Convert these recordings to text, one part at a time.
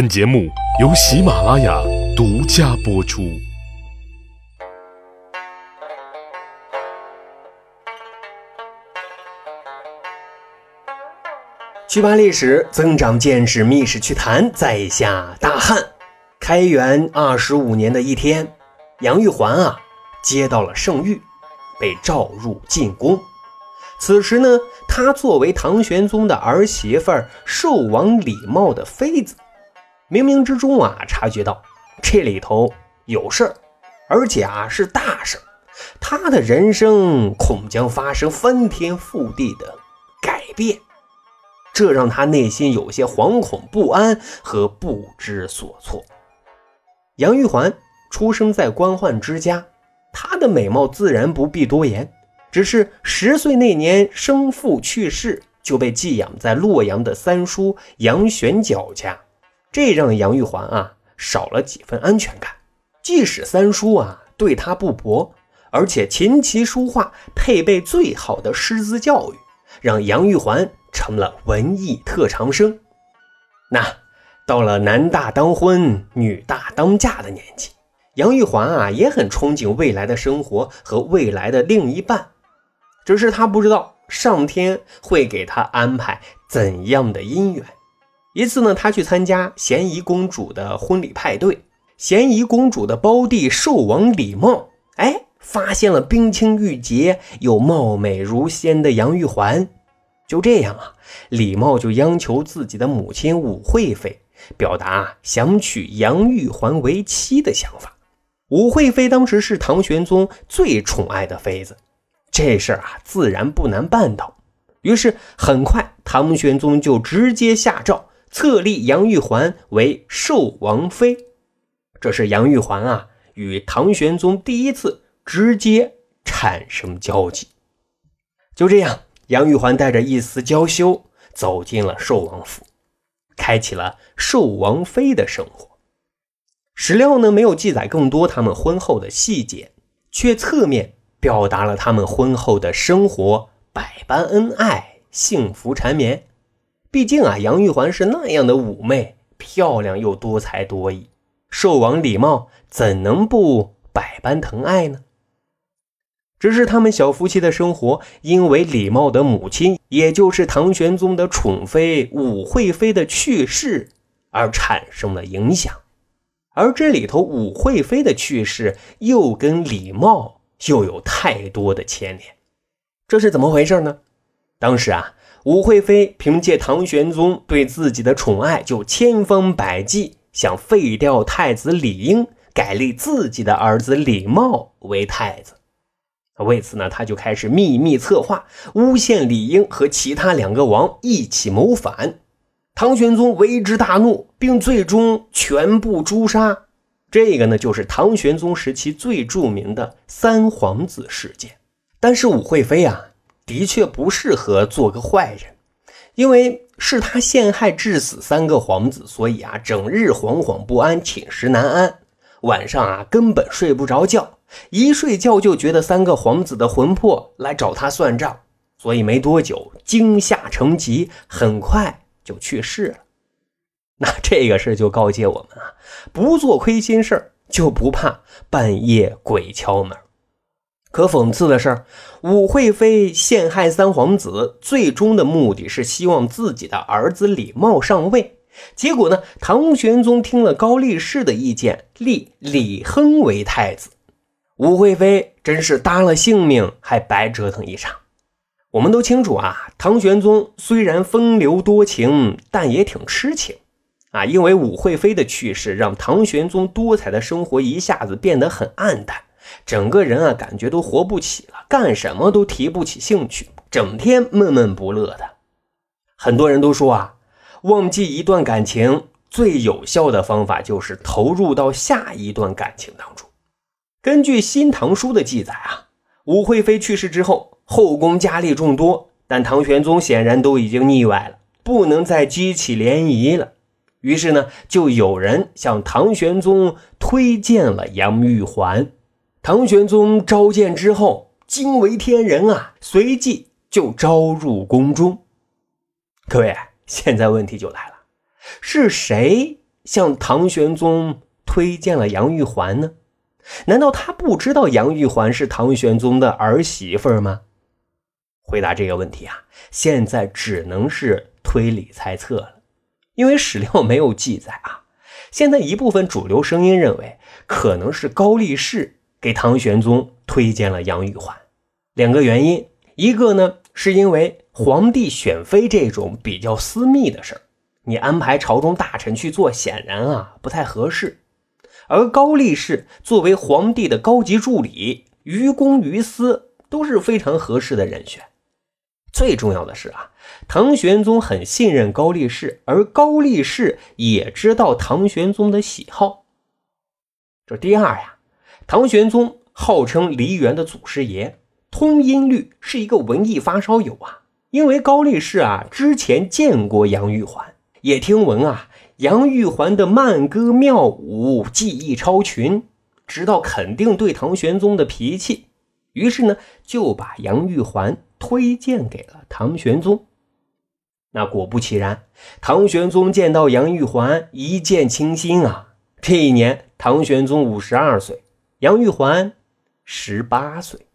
本节目由喜马拉雅独家播出。趣扒历史，增长见识，密室趣谈，在下大汉。开元二十五年的一天，杨玉环啊接到了圣谕，被召入进宫。此时呢，她作为唐玄宗的儿媳妇儿，寿王李瑁的妃子，冥冥之中啊察觉到这里头有事儿，而且啊是大事儿，她的人生恐将发生翻天覆地的改变。这让他内心有些惶恐不安和不知所措。杨玉环出生在官宦之家，她的美貌自然不必多言。只是十岁那年生父去世，就被寄养在洛阳的三叔杨玄角家，这让杨玉环啊少了几分安全感。即使三叔啊对她不薄，而且琴棋书画配备最好的师资教育，让杨玉环。成了文艺特长生，那到了男大当婚、女大当嫁的年纪，杨玉环啊也很憧憬未来的生活和未来的另一半，只是她不知道上天会给她安排怎样的姻缘。一次呢，他去参加咸宜公主的婚礼派对，咸宜公主的胞弟寿王李瑁，哎，发现了冰清玉洁又貌美如仙的杨玉环。就这样啊，李瑁就央求自己的母亲武惠妃，表达想娶杨玉环为妻的想法。武惠妃当时是唐玄宗最宠爱的妃子，这事儿啊自然不难办到。于是很快，唐玄宗就直接下诏册立杨玉环为寿王妃。这是杨玉环啊与唐玄宗第一次直接产生交集。就这样。杨玉环带着一丝娇羞走进了寿王府，开启了寿王妃的生活。史料呢没有记载更多他们婚后的细节，却侧面表达了他们婚后的生活百般恩爱、幸福缠绵。毕竟啊，杨玉环是那样的妩媚、漂亮又多才多艺，寿王李瑁怎能不百般疼爱呢？只是他们小夫妻的生活，因为李瑁的母亲，也就是唐玄宗的宠妃武惠妃的去世而产生了影响。而这里头武惠妃的去世，又跟李瑁又有太多的牵连。这是怎么回事呢？当时啊，武惠妃凭借唐玄宗对自己的宠爱，就千方百计想废掉太子李英，改立自己的儿子李瑁为太子。为此呢，他就开始秘密策划，诬陷李英和其他两个王一起谋反。唐玄宗为之大怒，并最终全部诛杀。这个呢，就是唐玄宗时期最著名的三皇子事件。但是武惠妃啊，的确不适合做个坏人，因为是他陷害致死三个皇子，所以啊，整日惶惶不安，寝食难安，晚上啊，根本睡不着觉。一睡觉就觉得三个皇子的魂魄来找他算账，所以没多久惊吓成疾，很快就去世了。那这个事就告诫我们啊，不做亏心事就不怕半夜鬼敲门。可讽刺的是，武惠妃陷害三皇子，最终的目的是希望自己的儿子李瑁上位。结果呢，唐玄宗听了高力士的意见，立李亨为太子。武惠妃真是搭了性命还白折腾一场。我们都清楚啊，唐玄宗虽然风流多情，但也挺痴情啊。因为武惠妃的去世，让唐玄宗多彩的生活一下子变得很暗淡，整个人啊感觉都活不起了，干什么都提不起兴趣，整天闷闷不乐的。很多人都说啊，忘记一段感情最有效的方法就是投入到下一段感情当中。根据《新唐书》的记载啊，武惠妃去世之后，后宫佳丽众多，但唐玄宗显然都已经腻歪了，不能再激起涟漪了。于是呢，就有人向唐玄宗推荐了杨玉环。唐玄宗召见之后，惊为天人啊，随即就招入宫中。各位，现在问题就来了，是谁向唐玄宗推荐了杨玉环呢？难道他不知道杨玉环是唐玄宗的儿媳妇吗？回答这个问题啊，现在只能是推理猜测了，因为史料没有记载啊。现在一部分主流声音认为，可能是高力士给唐玄宗推荐了杨玉环。两个原因，一个呢是因为皇帝选妃这种比较私密的事儿，你安排朝中大臣去做，显然啊不太合适。而高力士作为皇帝的高级助理，于公于私都是非常合适的人选。最重要的是啊，唐玄宗很信任高力士，而高力士也知道唐玄宗的喜好。这第二呀，唐玄宗号称梨园的祖师爷，通音律是一个文艺发烧友啊。因为高力士啊之前见过杨玉环，也听闻啊。杨玉环的慢歌妙舞技艺超群，知道肯定对唐玄宗的脾气，于是呢就把杨玉环推荐给了唐玄宗。那果不其然，唐玄宗见到杨玉环一见倾心啊。这一年，唐玄宗五十二岁，杨玉环十八岁。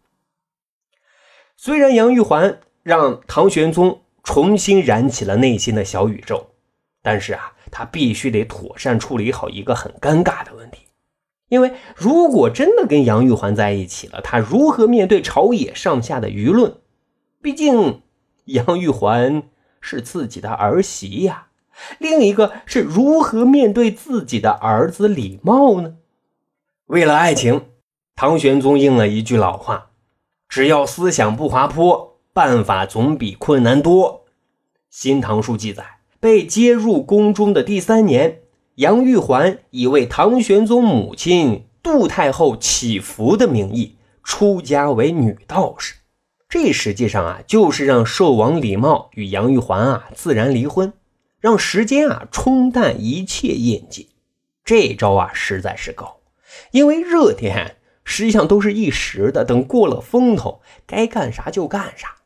虽然杨玉环让唐玄宗重新燃起了内心的小宇宙，但是啊。他必须得妥善处理好一个很尴尬的问题，因为如果真的跟杨玉环在一起了，他如何面对朝野上下的舆论？毕竟杨玉环是自己的儿媳呀。另一个是如何面对自己的儿子李茂呢？为了爱情，唐玄宗应了一句老话：“只要思想不滑坡，办法总比困难多。”《新唐书》记载。被接入宫中的第三年，杨玉环以为唐玄宗母亲杜太后祈福的名义出家为女道士，这实际上啊就是让寿王李瑁与杨玉环啊自然离婚，让时间啊冲淡一切印记。这招啊实在是高，因为热点实际上都是一时的，等过了风头，该干啥就干啥。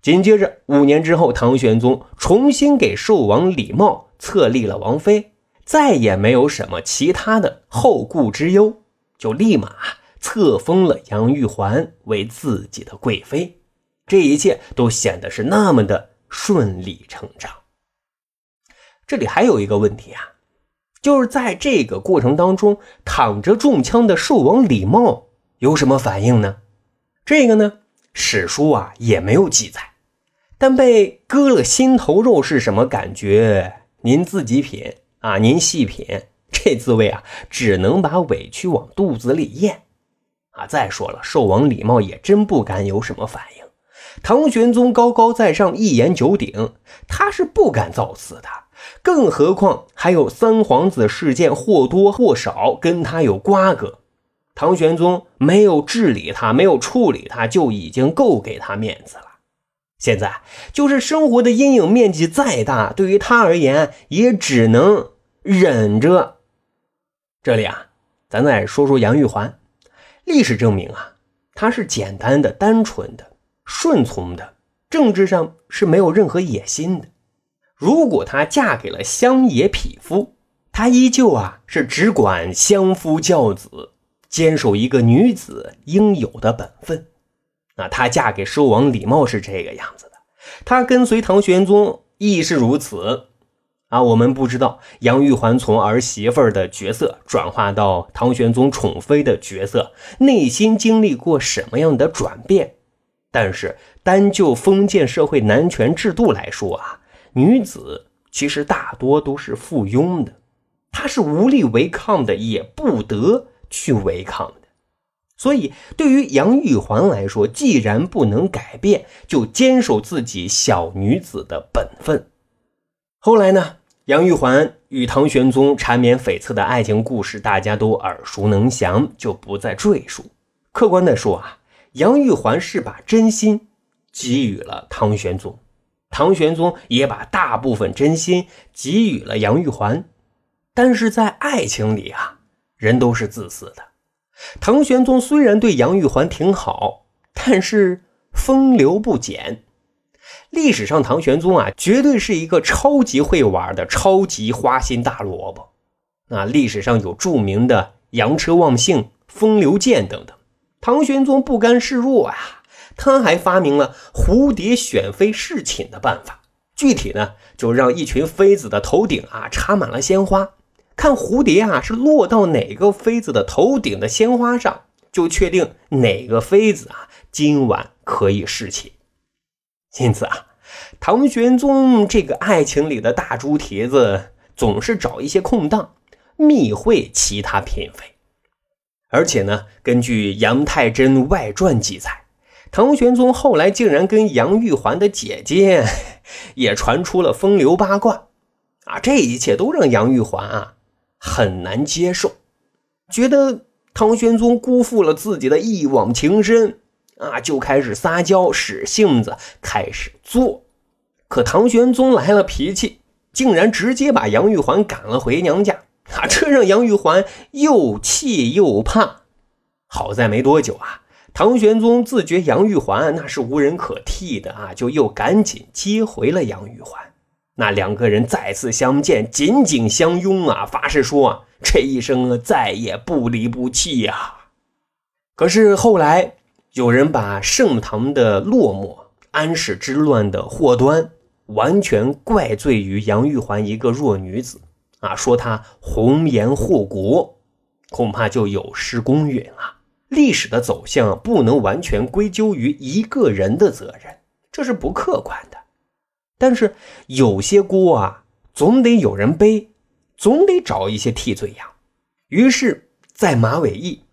紧接着，五年之后，唐玄宗重新给寿王李瑁册立了王妃，再也没有什么其他的后顾之忧，就立马册封了杨玉环为自己的贵妃。这一切都显得是那么的顺理成章。这里还有一个问题啊，就是在这个过程当中，躺着中枪的兽王李茂有什么反应呢？这个呢，史书啊也没有记载。但被割了心头肉是什么感觉？您自己品啊，您细品，这滋味啊，只能把委屈往肚子里咽啊！再说了，兽王李茂也真不敢有什么反应。唐玄宗高高在上，一言九鼎，他是不敢造次的。更何况还有三皇子事件，或多或少跟他有瓜葛。唐玄宗没有治理他，没有处理他，就已经够给他面子了。现在就是生活的阴影面积再大，对于他而言也只能忍着。这里啊，咱再说说杨玉环。历史证明啊，她是简单的、单纯的、顺从的，政治上是没有任何野心的。如果她嫁给了乡野匹夫，她依旧啊是只管相夫教子，坚守一个女子应有的本分。那她嫁给寿王李瑁是这个样子的，她跟随唐玄宗亦是如此。啊，我们不知道杨玉环从儿媳妇的角色转化到唐玄宗宠妃的角色，内心经历过什么样的转变。但是单就封建社会男权制度来说啊，女子其实大多都是附庸的，她是无力违抗的，也不得去违抗的。所以，对于杨玉环来说，既然不能改变，就坚守自己小女子的本分。后来呢，杨玉环与唐玄宗缠绵悱恻的爱情故事，大家都耳熟能详，就不再赘述。客观的说啊，杨玉环是把真心给予了唐玄宗，唐玄宗也把大部分真心给予了杨玉环。但是在爱情里啊，人都是自私的。唐玄宗虽然对杨玉环挺好，但是风流不减。历史上，唐玄宗啊，绝对是一个超级会玩的超级花心大萝卜。那历史上有著名的羊车忘性、风流剑等等。唐玄宗不甘示弱啊，他还发明了蝴蝶选妃侍寝的办法。具体呢，就让一群妃子的头顶啊插满了鲜花，看蝴蝶啊是落到哪个妃子的头顶的鲜花上，就确定哪个妃子啊今晚可以侍寝。因此啊，唐玄宗这个爱情里的大猪蹄子总是找一些空档，密会其他嫔妃。而且呢，根据《杨太真外传》记载，唐玄宗后来竟然跟杨玉环的姐姐 也传出了风流八卦，啊，这一切都让杨玉环啊很难接受，觉得唐玄宗辜负了自己的一往情深。啊，就开始撒娇，使性子，开始做。可唐玄宗来了脾气，竟然直接把杨玉环赶了回娘家。啊，这让杨玉环又气又怕。好在没多久啊，唐玄宗自觉杨玉环那是无人可替的啊，就又赶紧接回了杨玉环。那两个人再次相见，紧紧相拥啊，发誓说啊这一生再也不离不弃呀。可是后来。有人把盛唐的落寞、安史之乱的祸端，完全怪罪于杨玉环一个弱女子，啊，说她红颜祸国，恐怕就有失公允了。历史的走向不能完全归咎于一个人的责任，这是不客观的。但是有些锅啊，总得有人背，总得找一些替罪羊。于是，在马尾驿，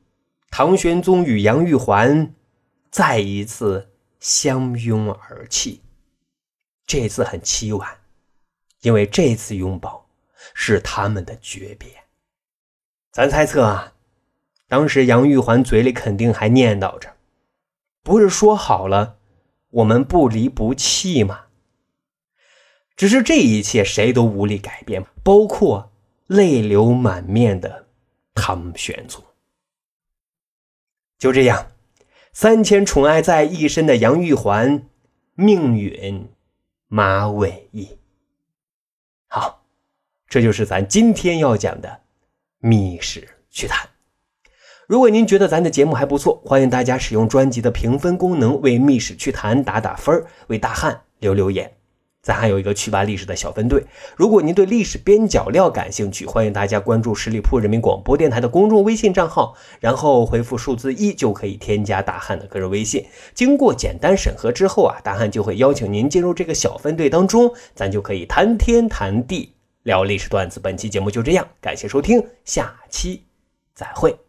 唐玄宗与杨玉环。再一次相拥而泣，这次很凄婉，因为这次拥抱是他们的诀别。咱猜测啊，当时杨玉环嘴里肯定还念叨着：“不是说好了我们不离不弃吗？”只是这一切谁都无力改变，包括泪流满面的唐玄宗。就这样。三千宠爱在一身的杨玉环，命运马尾驿。好，这就是咱今天要讲的《密室趣谈》。如果您觉得咱的节目还不错，欢迎大家使用专辑的评分功能为《密室趣谈》打打分为大汉留留言。咱还有一个趣吧历史的小分队，如果您对历史边角料感兴趣，欢迎大家关注十里铺人民广播电台的公众微信账号，然后回复数字一就可以添加大汉的个人微信。经过简单审核之后啊，大汉就会邀请您进入这个小分队当中，咱就可以谈天谈地聊历史段子。本期节目就这样，感谢收听，下期再会。